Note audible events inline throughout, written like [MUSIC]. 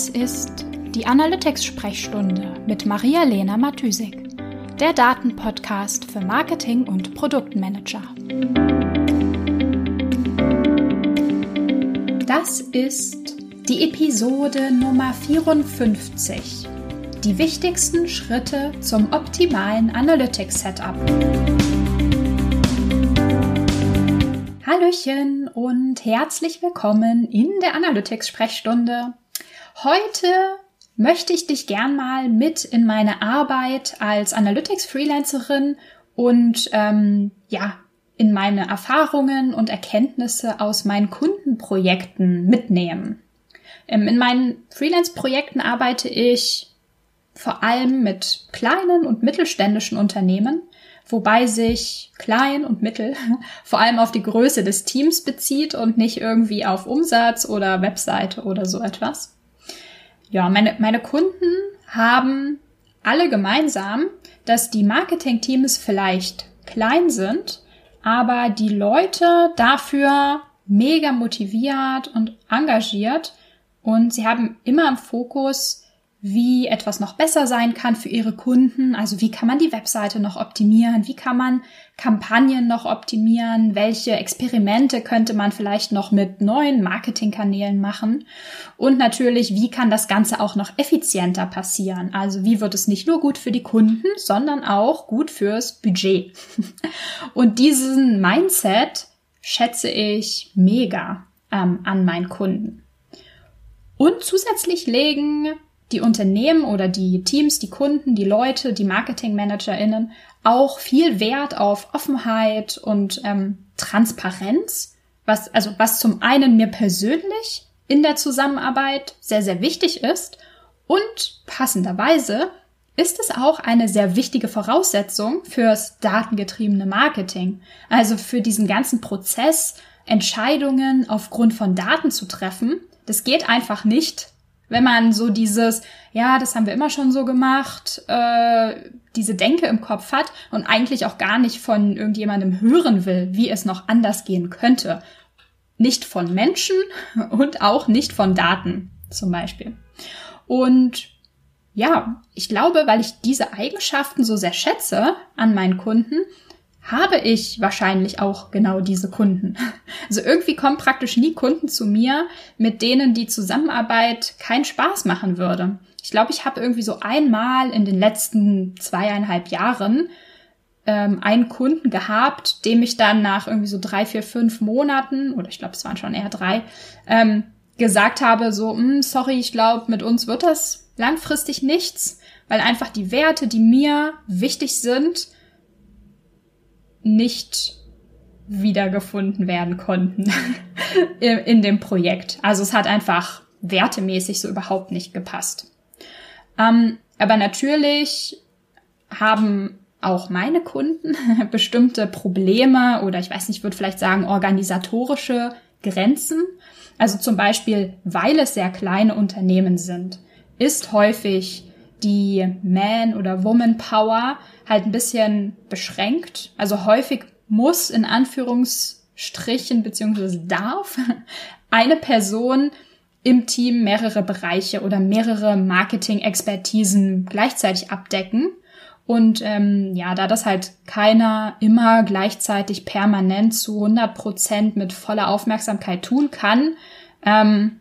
Das ist die Analytics-Sprechstunde mit Maria-Lena Matysik, der Datenpodcast für Marketing und Produktmanager. Das ist die Episode Nummer 54. Die wichtigsten Schritte zum optimalen Analytics-Setup. Hallöchen und herzlich willkommen in der Analytics-Sprechstunde. Heute möchte ich dich gern mal mit in meine Arbeit als Analytics-Freelancerin und ähm, ja, in meine Erfahrungen und Erkenntnisse aus meinen Kundenprojekten mitnehmen. Ähm, in meinen Freelance-Projekten arbeite ich vor allem mit kleinen und mittelständischen Unternehmen wobei sich klein und mittel [LAUGHS] vor allem auf die Größe des Teams bezieht und nicht irgendwie auf Umsatz oder Webseite oder so etwas. Ja, meine, meine Kunden haben alle gemeinsam, dass die Marketing-Teams vielleicht klein sind, aber die Leute dafür mega motiviert und engagiert und sie haben immer im Fokus, wie etwas noch besser sein kann für ihre Kunden. Also wie kann man die Webseite noch optimieren? Wie kann man Kampagnen noch optimieren? Welche Experimente könnte man vielleicht noch mit neuen Marketingkanälen machen? Und natürlich, wie kann das Ganze auch noch effizienter passieren? Also wie wird es nicht nur gut für die Kunden, sondern auch gut fürs Budget? [LAUGHS] Und diesen Mindset schätze ich mega ähm, an meinen Kunden. Und zusätzlich legen die Unternehmen oder die Teams, die Kunden, die Leute, die Marketingmanagerinnen auch viel Wert auf Offenheit und ähm, Transparenz, was also was zum einen mir persönlich in der Zusammenarbeit sehr sehr wichtig ist und passenderweise ist es auch eine sehr wichtige Voraussetzung fürs datengetriebene Marketing, also für diesen ganzen Prozess Entscheidungen aufgrund von Daten zu treffen. Das geht einfach nicht, wenn man so dieses, ja, das haben wir immer schon so gemacht, äh, diese Denke im Kopf hat und eigentlich auch gar nicht von irgendjemandem hören will, wie es noch anders gehen könnte. Nicht von Menschen [LAUGHS] und auch nicht von Daten zum Beispiel. Und ja, ich glaube, weil ich diese Eigenschaften so sehr schätze an meinen Kunden, habe ich wahrscheinlich auch genau diese Kunden. Also irgendwie kommen praktisch nie Kunden zu mir, mit denen die Zusammenarbeit keinen Spaß machen würde. Ich glaube, ich habe irgendwie so einmal in den letzten zweieinhalb Jahren ähm, einen Kunden gehabt, dem ich dann nach irgendwie so drei, vier, fünf Monaten, oder ich glaube, es waren schon eher drei, ähm, gesagt habe, so, hm, sorry, ich glaube, mit uns wird das langfristig nichts, weil einfach die Werte, die mir wichtig sind, nicht wiedergefunden werden konnten [LAUGHS] in dem Projekt. Also es hat einfach wertemäßig so überhaupt nicht gepasst. Ähm, aber natürlich haben auch meine Kunden [LAUGHS] bestimmte Probleme oder ich weiß nicht, ich würde vielleicht sagen organisatorische Grenzen. Also zum Beispiel, weil es sehr kleine Unternehmen sind, ist häufig die Man- oder Woman-Power halt ein bisschen beschränkt. Also häufig muss in Anführungsstrichen beziehungsweise darf [LAUGHS] eine Person im Team mehrere Bereiche oder mehrere Marketing-Expertisen gleichzeitig abdecken. Und ähm, ja, da das halt keiner immer gleichzeitig permanent zu 100 Prozent mit voller Aufmerksamkeit tun kann, ähm,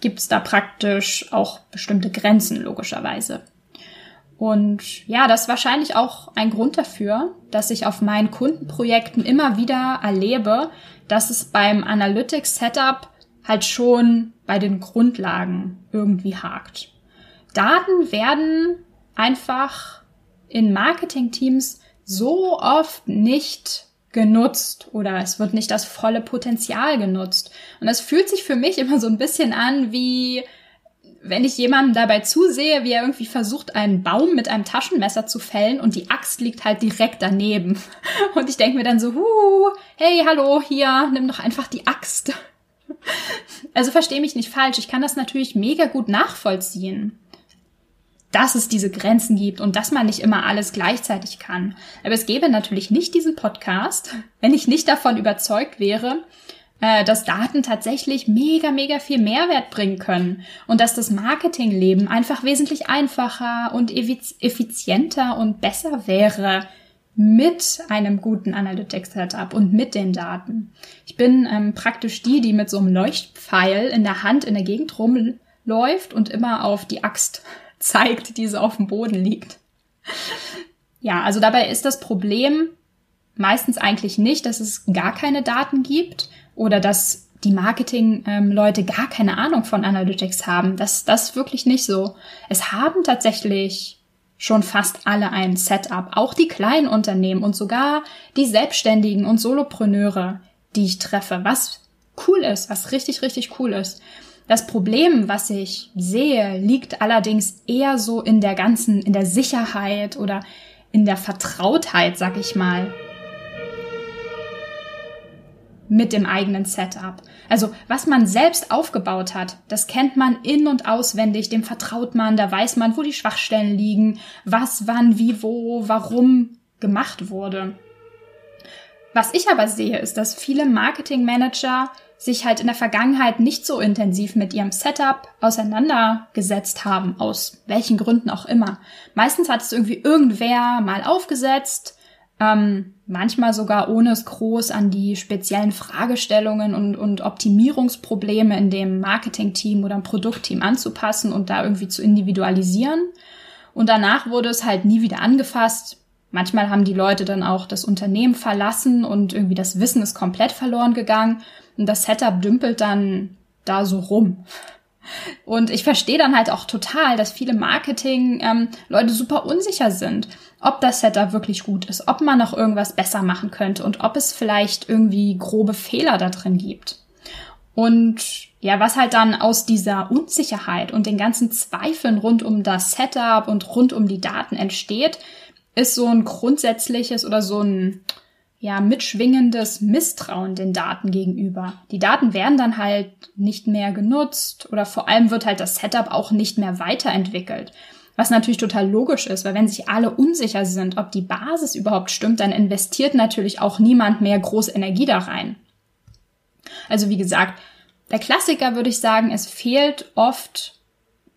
gibt es da praktisch auch bestimmte Grenzen, logischerweise. Und ja, das ist wahrscheinlich auch ein Grund dafür, dass ich auf meinen Kundenprojekten immer wieder erlebe, dass es beim Analytics Setup halt schon bei den Grundlagen irgendwie hakt. Daten werden einfach in Marketingteams so oft nicht genutzt oder es wird nicht das volle Potenzial genutzt. Und das fühlt sich für mich immer so ein bisschen an wie wenn ich jemandem dabei zusehe, wie er irgendwie versucht, einen Baum mit einem Taschenmesser zu fällen und die Axt liegt halt direkt daneben. [LAUGHS] Und ich denke mir dann so, huh, hey, hallo, hier, nimm doch einfach die Axt. [LAUGHS] Also verstehe mich nicht falsch, ich kann das natürlich mega gut nachvollziehen dass es diese Grenzen gibt und dass man nicht immer alles gleichzeitig kann. Aber es gäbe natürlich nicht diesen Podcast, wenn ich nicht davon überzeugt wäre, äh, dass Daten tatsächlich mega, mega viel Mehrwert bringen können und dass das Marketingleben einfach wesentlich einfacher und effizienter und besser wäre mit einem guten Analytics-Setup und mit den Daten. Ich bin ähm, praktisch die, die mit so einem Leuchtpfeil in der Hand in der Gegend rumläuft und immer auf die Axt zeigt, die so auf dem Boden liegt. Ja, also dabei ist das Problem meistens eigentlich nicht, dass es gar keine Daten gibt oder dass die Marketing-Leute gar keine Ahnung von Analytics haben. Das, das ist wirklich nicht so. Es haben tatsächlich schon fast alle ein Setup, auch die kleinen Unternehmen und sogar die Selbstständigen und Solopreneure, die ich treffe, was cool ist, was richtig, richtig cool ist. Das Problem, was ich sehe, liegt allerdings eher so in der ganzen, in der Sicherheit oder in der Vertrautheit, sag ich mal mit dem eigenen Setup. Also was man selbst aufgebaut hat, das kennt man in und auswendig, dem vertraut man, da weiß man, wo die Schwachstellen liegen, was, wann, wie, wo, warum gemacht wurde. Was ich aber sehe, ist, dass viele Marketingmanager sich halt in der Vergangenheit nicht so intensiv mit ihrem Setup auseinandergesetzt haben, aus welchen Gründen auch immer. Meistens hat es irgendwie irgendwer mal aufgesetzt, ähm, manchmal sogar ohne es groß an die speziellen Fragestellungen und, und Optimierungsprobleme in dem Marketingteam oder im Produktteam anzupassen und da irgendwie zu individualisieren. Und danach wurde es halt nie wieder angefasst. Manchmal haben die Leute dann auch das Unternehmen verlassen und irgendwie das Wissen ist komplett verloren gegangen und das Setup dümpelt dann da so rum. Und ich verstehe dann halt auch total, dass viele Marketing-Leute ähm, super unsicher sind, ob das Setup wirklich gut ist, ob man noch irgendwas besser machen könnte und ob es vielleicht irgendwie grobe Fehler da drin gibt. Und ja, was halt dann aus dieser Unsicherheit und den ganzen Zweifeln rund um das Setup und rund um die Daten entsteht, ist so ein grundsätzliches oder so ein ja, mitschwingendes Misstrauen den Daten gegenüber. Die Daten werden dann halt nicht mehr genutzt oder vor allem wird halt das Setup auch nicht mehr weiterentwickelt. Was natürlich total logisch ist, weil wenn sich alle unsicher sind, ob die Basis überhaupt stimmt, dann investiert natürlich auch niemand mehr große Energie da rein. Also wie gesagt, der Klassiker würde ich sagen, es fehlt oft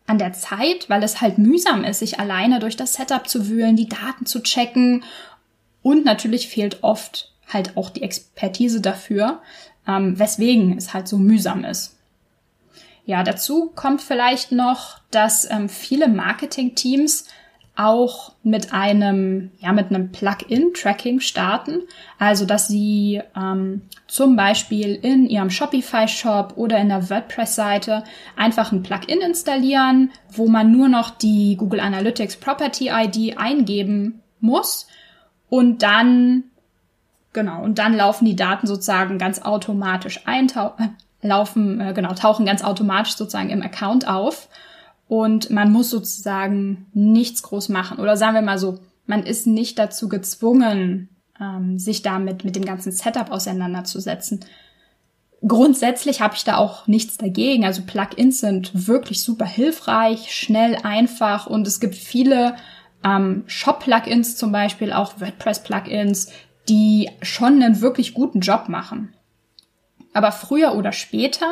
an der Zeit, weil es halt mühsam ist, sich alleine durch das Setup zu wühlen, die Daten zu checken und natürlich fehlt oft halt auch die Expertise dafür, ähm, weswegen es halt so mühsam ist. Ja, dazu kommt vielleicht noch, dass ähm, viele Marketing-Teams auch mit einem, ja, mit einem Plugin-Tracking starten. Also, dass sie ähm, zum Beispiel in ihrem Shopify-Shop oder in der WordPress-Seite einfach ein Plugin installieren, wo man nur noch die Google Analytics Property ID eingeben muss und dann, genau, und dann laufen die Daten sozusagen ganz automatisch ein, äh, laufen, äh, genau, tauchen ganz automatisch sozusagen im Account auf. Und man muss sozusagen nichts groß machen. Oder sagen wir mal so, man ist nicht dazu gezwungen, ähm, sich damit mit dem ganzen Setup auseinanderzusetzen. Grundsätzlich habe ich da auch nichts dagegen. Also Plugins sind wirklich super hilfreich, schnell, einfach und es gibt viele ähm, Shop-Plugins zum Beispiel, auch WordPress-Plugins, die schon einen wirklich guten Job machen. Aber früher oder später,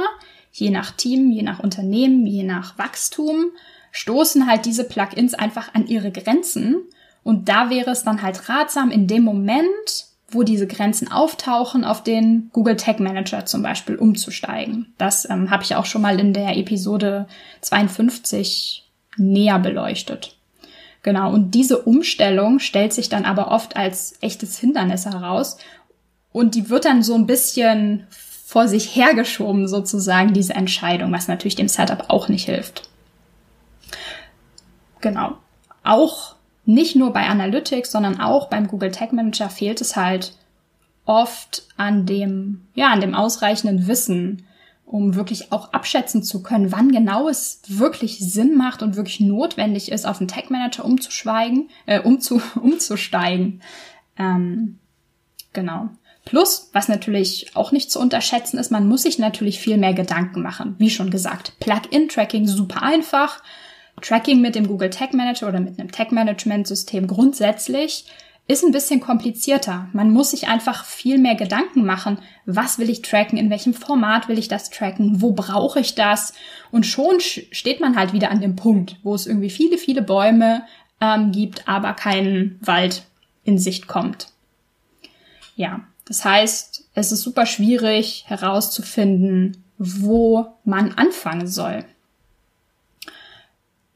je nach Team, je nach Unternehmen, je nach Wachstum, stoßen halt diese Plugins einfach an ihre Grenzen. Und da wäre es dann halt ratsam, in dem Moment, wo diese Grenzen auftauchen, auf den Google Tag Manager zum Beispiel umzusteigen. Das ähm, habe ich auch schon mal in der Episode 52 näher beleuchtet. Genau, und diese Umstellung stellt sich dann aber oft als echtes Hindernis heraus und die wird dann so ein bisschen vor sich hergeschoben sozusagen, diese Entscheidung, was natürlich dem Setup auch nicht hilft. Genau. Auch nicht nur bei Analytics, sondern auch beim Google Tag Manager fehlt es halt oft an dem, ja, an dem ausreichenden Wissen um wirklich auch abschätzen zu können, wann genau es wirklich Sinn macht und wirklich notwendig ist, auf den Tag Manager umzuschweigen, äh, umzu, [LAUGHS] umzusteigen. Ähm, genau. Plus, was natürlich auch nicht zu unterschätzen ist, man muss sich natürlich viel mehr Gedanken machen. Wie schon gesagt, Plugin-Tracking super einfach. Tracking mit dem Google Tag Manager oder mit einem Tag Management System grundsätzlich ist ein bisschen komplizierter. Man muss sich einfach viel mehr Gedanken machen. Was will ich tracken? In welchem Format will ich das tracken? Wo brauche ich das? Und schon steht man halt wieder an dem Punkt, wo es irgendwie viele, viele Bäume ähm, gibt, aber kein Wald in Sicht kommt. Ja, das heißt, es ist super schwierig herauszufinden, wo man anfangen soll.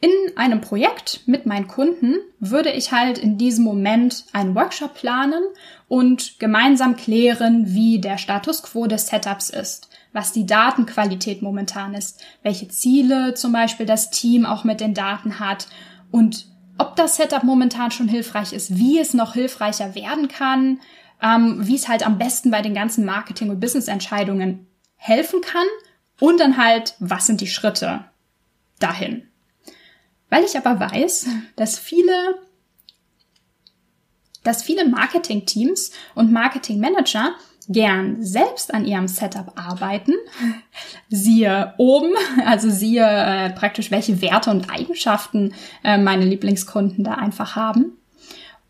In einem Projekt mit meinen Kunden würde ich halt in diesem Moment einen Workshop planen und gemeinsam klären, wie der Status quo des Setups ist, was die Datenqualität momentan ist, welche Ziele zum Beispiel das Team auch mit den Daten hat und ob das Setup momentan schon hilfreich ist, wie es noch hilfreicher werden kann, ähm, wie es halt am besten bei den ganzen Marketing- und Business-Entscheidungen helfen kann und dann halt, was sind die Schritte dahin. Weil ich aber weiß, dass viele, dass viele Marketing-Teams und Marketing-Manager gern selbst an ihrem Setup arbeiten. Siehe oben, also siehe äh, praktisch, welche Werte und Eigenschaften äh, meine Lieblingskunden da einfach haben.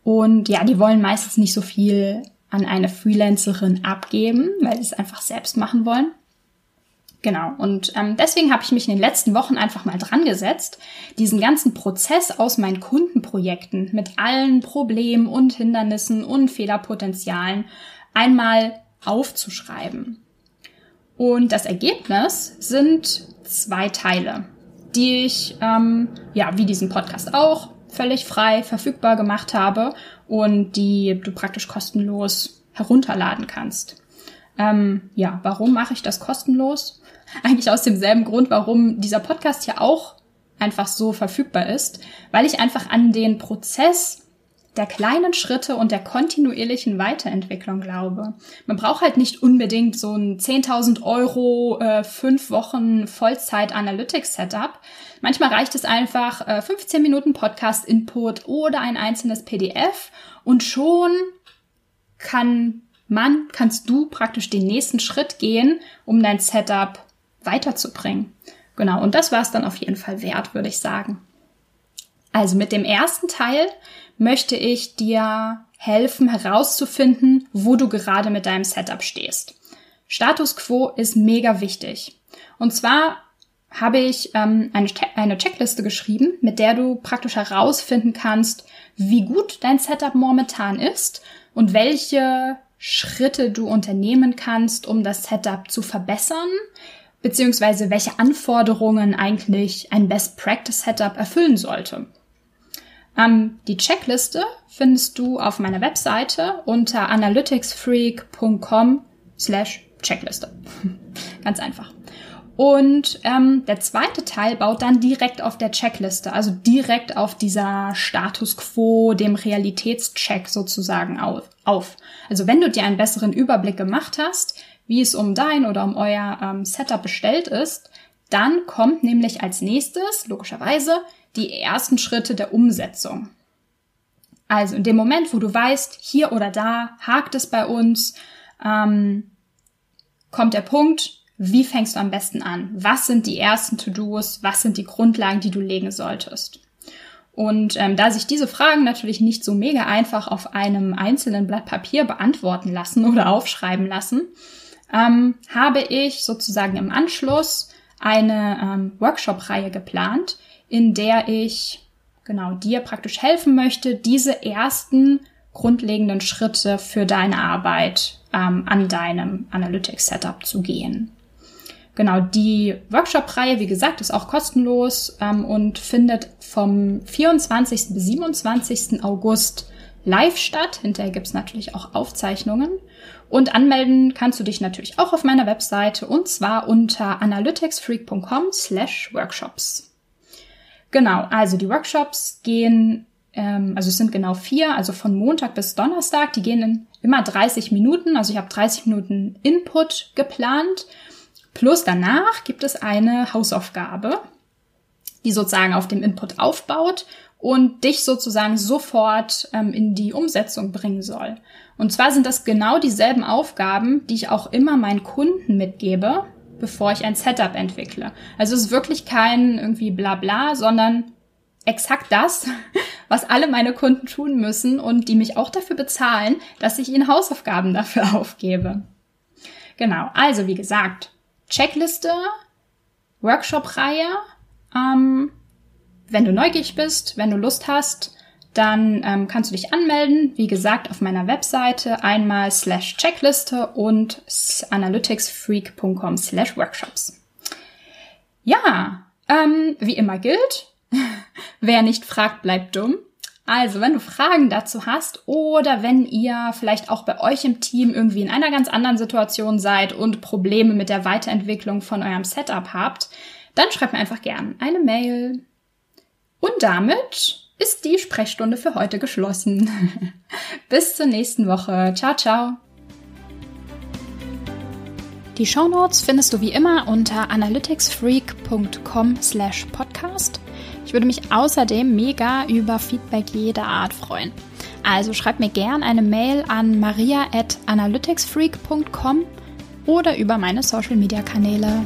Und ja, die wollen meistens nicht so viel an eine Freelancerin abgeben, weil sie es einfach selbst machen wollen. Genau. Und ähm, deswegen habe ich mich in den letzten Wochen einfach mal dran gesetzt, diesen ganzen Prozess aus meinen Kundenprojekten mit allen Problemen und Hindernissen und Fehlerpotenzialen einmal aufzuschreiben. Und das Ergebnis sind zwei Teile, die ich, ähm, ja, wie diesen Podcast auch, völlig frei verfügbar gemacht habe und die du praktisch kostenlos herunterladen kannst. Ähm, ja, warum mache ich das kostenlos? [LAUGHS] Eigentlich aus demselben Grund, warum dieser Podcast ja auch einfach so verfügbar ist, weil ich einfach an den Prozess der kleinen Schritte und der kontinuierlichen Weiterentwicklung glaube. Man braucht halt nicht unbedingt so ein 10.000 Euro, äh, fünf Wochen Vollzeit Analytics Setup. Manchmal reicht es einfach äh, 15 Minuten Podcast Input oder ein einzelnes PDF und schon kann man, kannst du praktisch den nächsten Schritt gehen, um dein Setup weiterzubringen. Genau, und das war es dann auf jeden Fall wert, würde ich sagen. Also mit dem ersten Teil möchte ich dir helfen herauszufinden, wo du gerade mit deinem Setup stehst. Status quo ist mega wichtig. Und zwar habe ich ähm, eine, eine Checkliste geschrieben, mit der du praktisch herausfinden kannst, wie gut dein Setup momentan ist und welche Schritte du unternehmen kannst, um das Setup zu verbessern, beziehungsweise welche Anforderungen eigentlich ein Best Practice Setup erfüllen sollte. Ähm, die Checkliste findest du auf meiner Webseite unter analyticsfreak.com slash Checkliste. [LAUGHS] Ganz einfach. Und ähm, der zweite Teil baut dann direkt auf der Checkliste, also direkt auf dieser Status quo, dem Realitätscheck sozusagen auf. Also wenn du dir einen besseren Überblick gemacht hast, wie es um dein oder um euer ähm, Setup bestellt ist, dann kommt nämlich als nächstes, logischerweise, die ersten Schritte der Umsetzung. Also in dem Moment, wo du weißt, hier oder da hakt es bei uns, ähm, kommt der Punkt, wie fängst du am besten an? Was sind die ersten To-Dos? Was sind die Grundlagen, die du legen solltest? Und ähm, da sich diese Fragen natürlich nicht so mega einfach auf einem einzelnen Blatt Papier beantworten lassen oder aufschreiben lassen, ähm, habe ich sozusagen im Anschluss eine ähm, Workshop-Reihe geplant, in der ich genau dir praktisch helfen möchte, diese ersten grundlegenden Schritte für deine Arbeit ähm, an deinem Analytics-Setup zu gehen. Genau, die Workshop-Reihe, wie gesagt, ist auch kostenlos ähm, und findet vom 24. bis 27. August live statt. Hinterher gibt's natürlich auch Aufzeichnungen. Und anmelden kannst du dich natürlich auch auf meiner Webseite und zwar unter analyticsfreak.com slash workshops. Genau, also die Workshops gehen, ähm, also es sind genau vier, also von Montag bis Donnerstag, die gehen in immer 30 Minuten, also ich habe 30 Minuten Input geplant Plus danach gibt es eine Hausaufgabe, die sozusagen auf dem Input aufbaut und dich sozusagen sofort ähm, in die Umsetzung bringen soll. Und zwar sind das genau dieselben Aufgaben, die ich auch immer meinen Kunden mitgebe, bevor ich ein Setup entwickle. Also es ist wirklich kein irgendwie Blabla, sondern exakt das, [LAUGHS] was alle meine Kunden tun müssen und die mich auch dafür bezahlen, dass ich ihnen Hausaufgaben dafür [LAUGHS] aufgebe. Genau, also wie gesagt, Checkliste, Workshop-Reihe. Ähm, wenn du neugierig bist, wenn du Lust hast, dann ähm, kannst du dich anmelden. Wie gesagt, auf meiner Webseite einmal slash Checkliste und analyticsfreak.com slash Workshops. Ja, ähm, wie immer gilt, [LAUGHS] wer nicht fragt, bleibt dumm. Also, wenn du Fragen dazu hast oder wenn ihr vielleicht auch bei euch im Team irgendwie in einer ganz anderen Situation seid und Probleme mit der Weiterentwicklung von eurem Setup habt, dann schreibt mir einfach gern eine Mail. Und damit ist die Sprechstunde für heute geschlossen. [LAUGHS] Bis zur nächsten Woche. Ciao, ciao. Die Shownotes findest du wie immer unter analyticsfreak.com slash podcast. Ich würde mich außerdem mega über Feedback jeder Art freuen. Also schreib mir gern eine Mail an maria at analyticsfreak.com oder über meine Social Media Kanäle.